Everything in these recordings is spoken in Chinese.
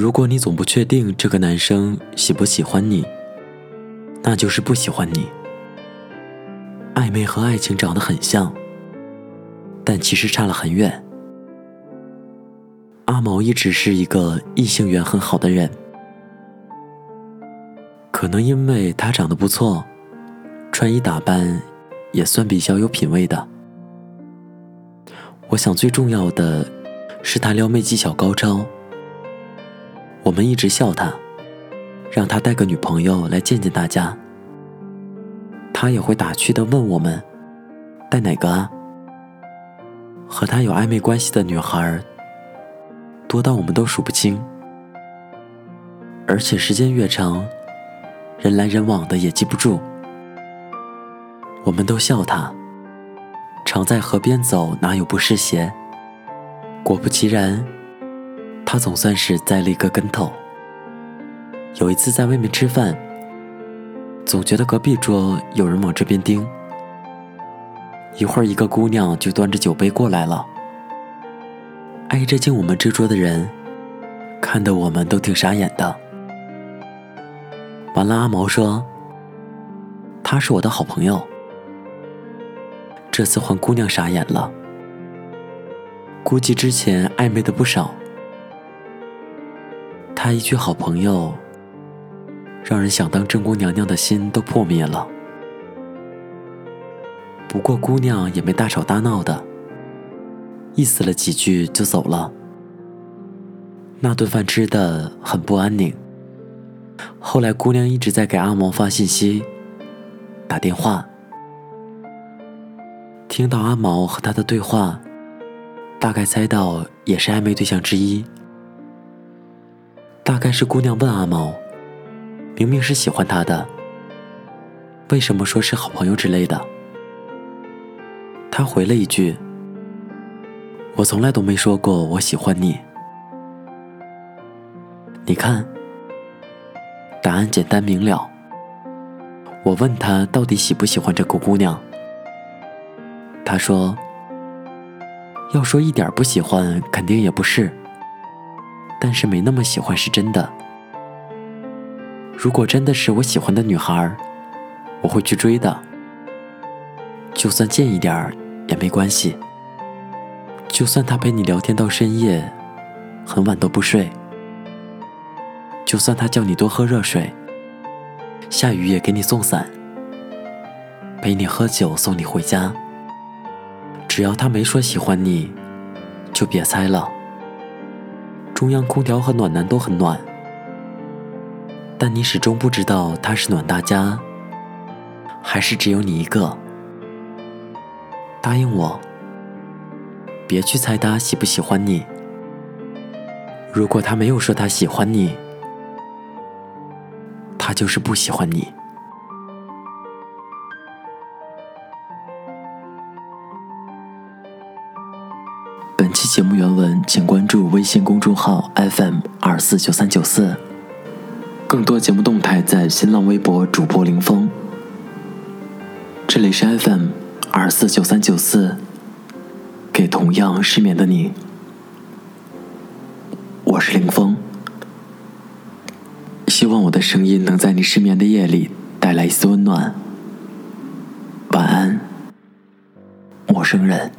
如果你总不确定这个男生喜不喜欢你，那就是不喜欢你。暧昧和爱情长得很像，但其实差了很远。阿毛一直是一个异性缘很好的人，可能因为他长得不错，穿衣打扮也算比较有品味的。我想最重要的是他撩妹技巧高超。我们一直笑他，让他带个女朋友来见见大家。他也会打趣的问我们：“带哪个啊？”和他有暧昧关系的女孩多到我们都数不清，而且时间越长，人来人往的也记不住。我们都笑他，常在河边走，哪有不湿鞋？果不其然。他总算是栽了一个跟头。有一次在外面吃饭，总觉得隔壁桌有人往这边盯。一会儿，一个姑娘就端着酒杯过来了，挨着敬我们这桌的人，看得我们都挺傻眼的。完了，阿毛说：“他是我的好朋友。”这次换姑娘傻眼了，估计之前暧昧的不少。他一句好朋友，让人想当正宫娘娘的心都破灭了。不过姑娘也没大吵大闹的，意思了几句就走了。那顿饭吃的很不安宁。后来姑娘一直在给阿毛发信息、打电话，听到阿毛和他的对话，大概猜到也是暧昧对象之一。大概是姑娘问阿毛：“明明是喜欢他的，为什么说是好朋友之类的？”他回了一句：“我从来都没说过我喜欢你。”你看，答案简单明了。我问他到底喜不喜欢这个姑娘，他说：“要说一点不喜欢，肯定也不是。”但是没那么喜欢是真的。如果真的是我喜欢的女孩，我会去追的。就算贱一点儿也没关系。就算她陪你聊天到深夜，很晚都不睡。就算她叫你多喝热水，下雨也给你送伞，陪你喝酒送你回家。只要她没说喜欢你，就别猜了。中央空调和暖男都很暖，但你始终不知道他是暖大家，还是只有你一个。答应我，别去猜他喜不喜欢你。如果他没有说他喜欢你，他就是不喜欢你。本期节目原文，请关注微信公众号 FM 二四九三九四。更多节目动态在新浪微博主播林峰。这里是 FM 二四九三九四，给同样失眠的你，我是林峰。希望我的声音能在你失眠的夜里带来一丝温暖。晚安，陌生人。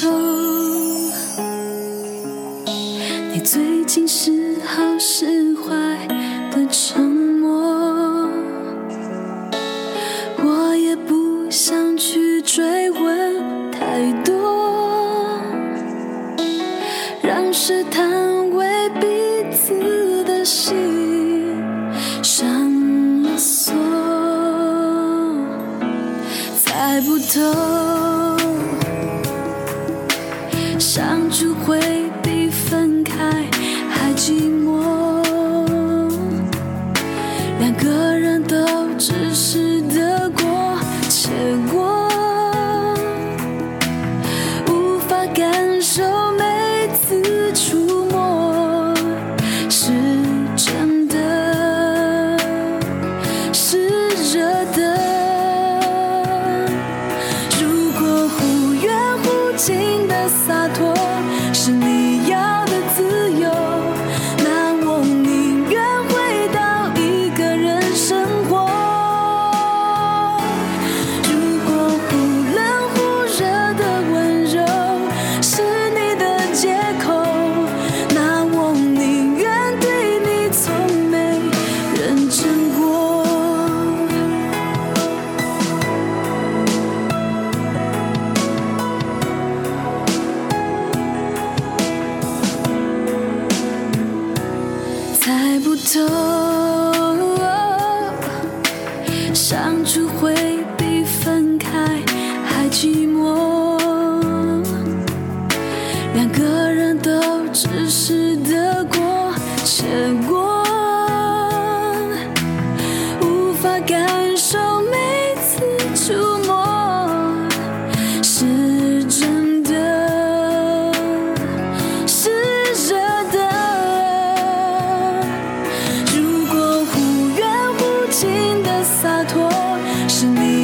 头你最近时好时坏的沉默，我也不想去追问太多，让试探为彼此的心上了锁，猜不透。两个人都只是得过且过相处会比分开还寂寞。两个人都只是得过且过无法感洒脱是你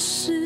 是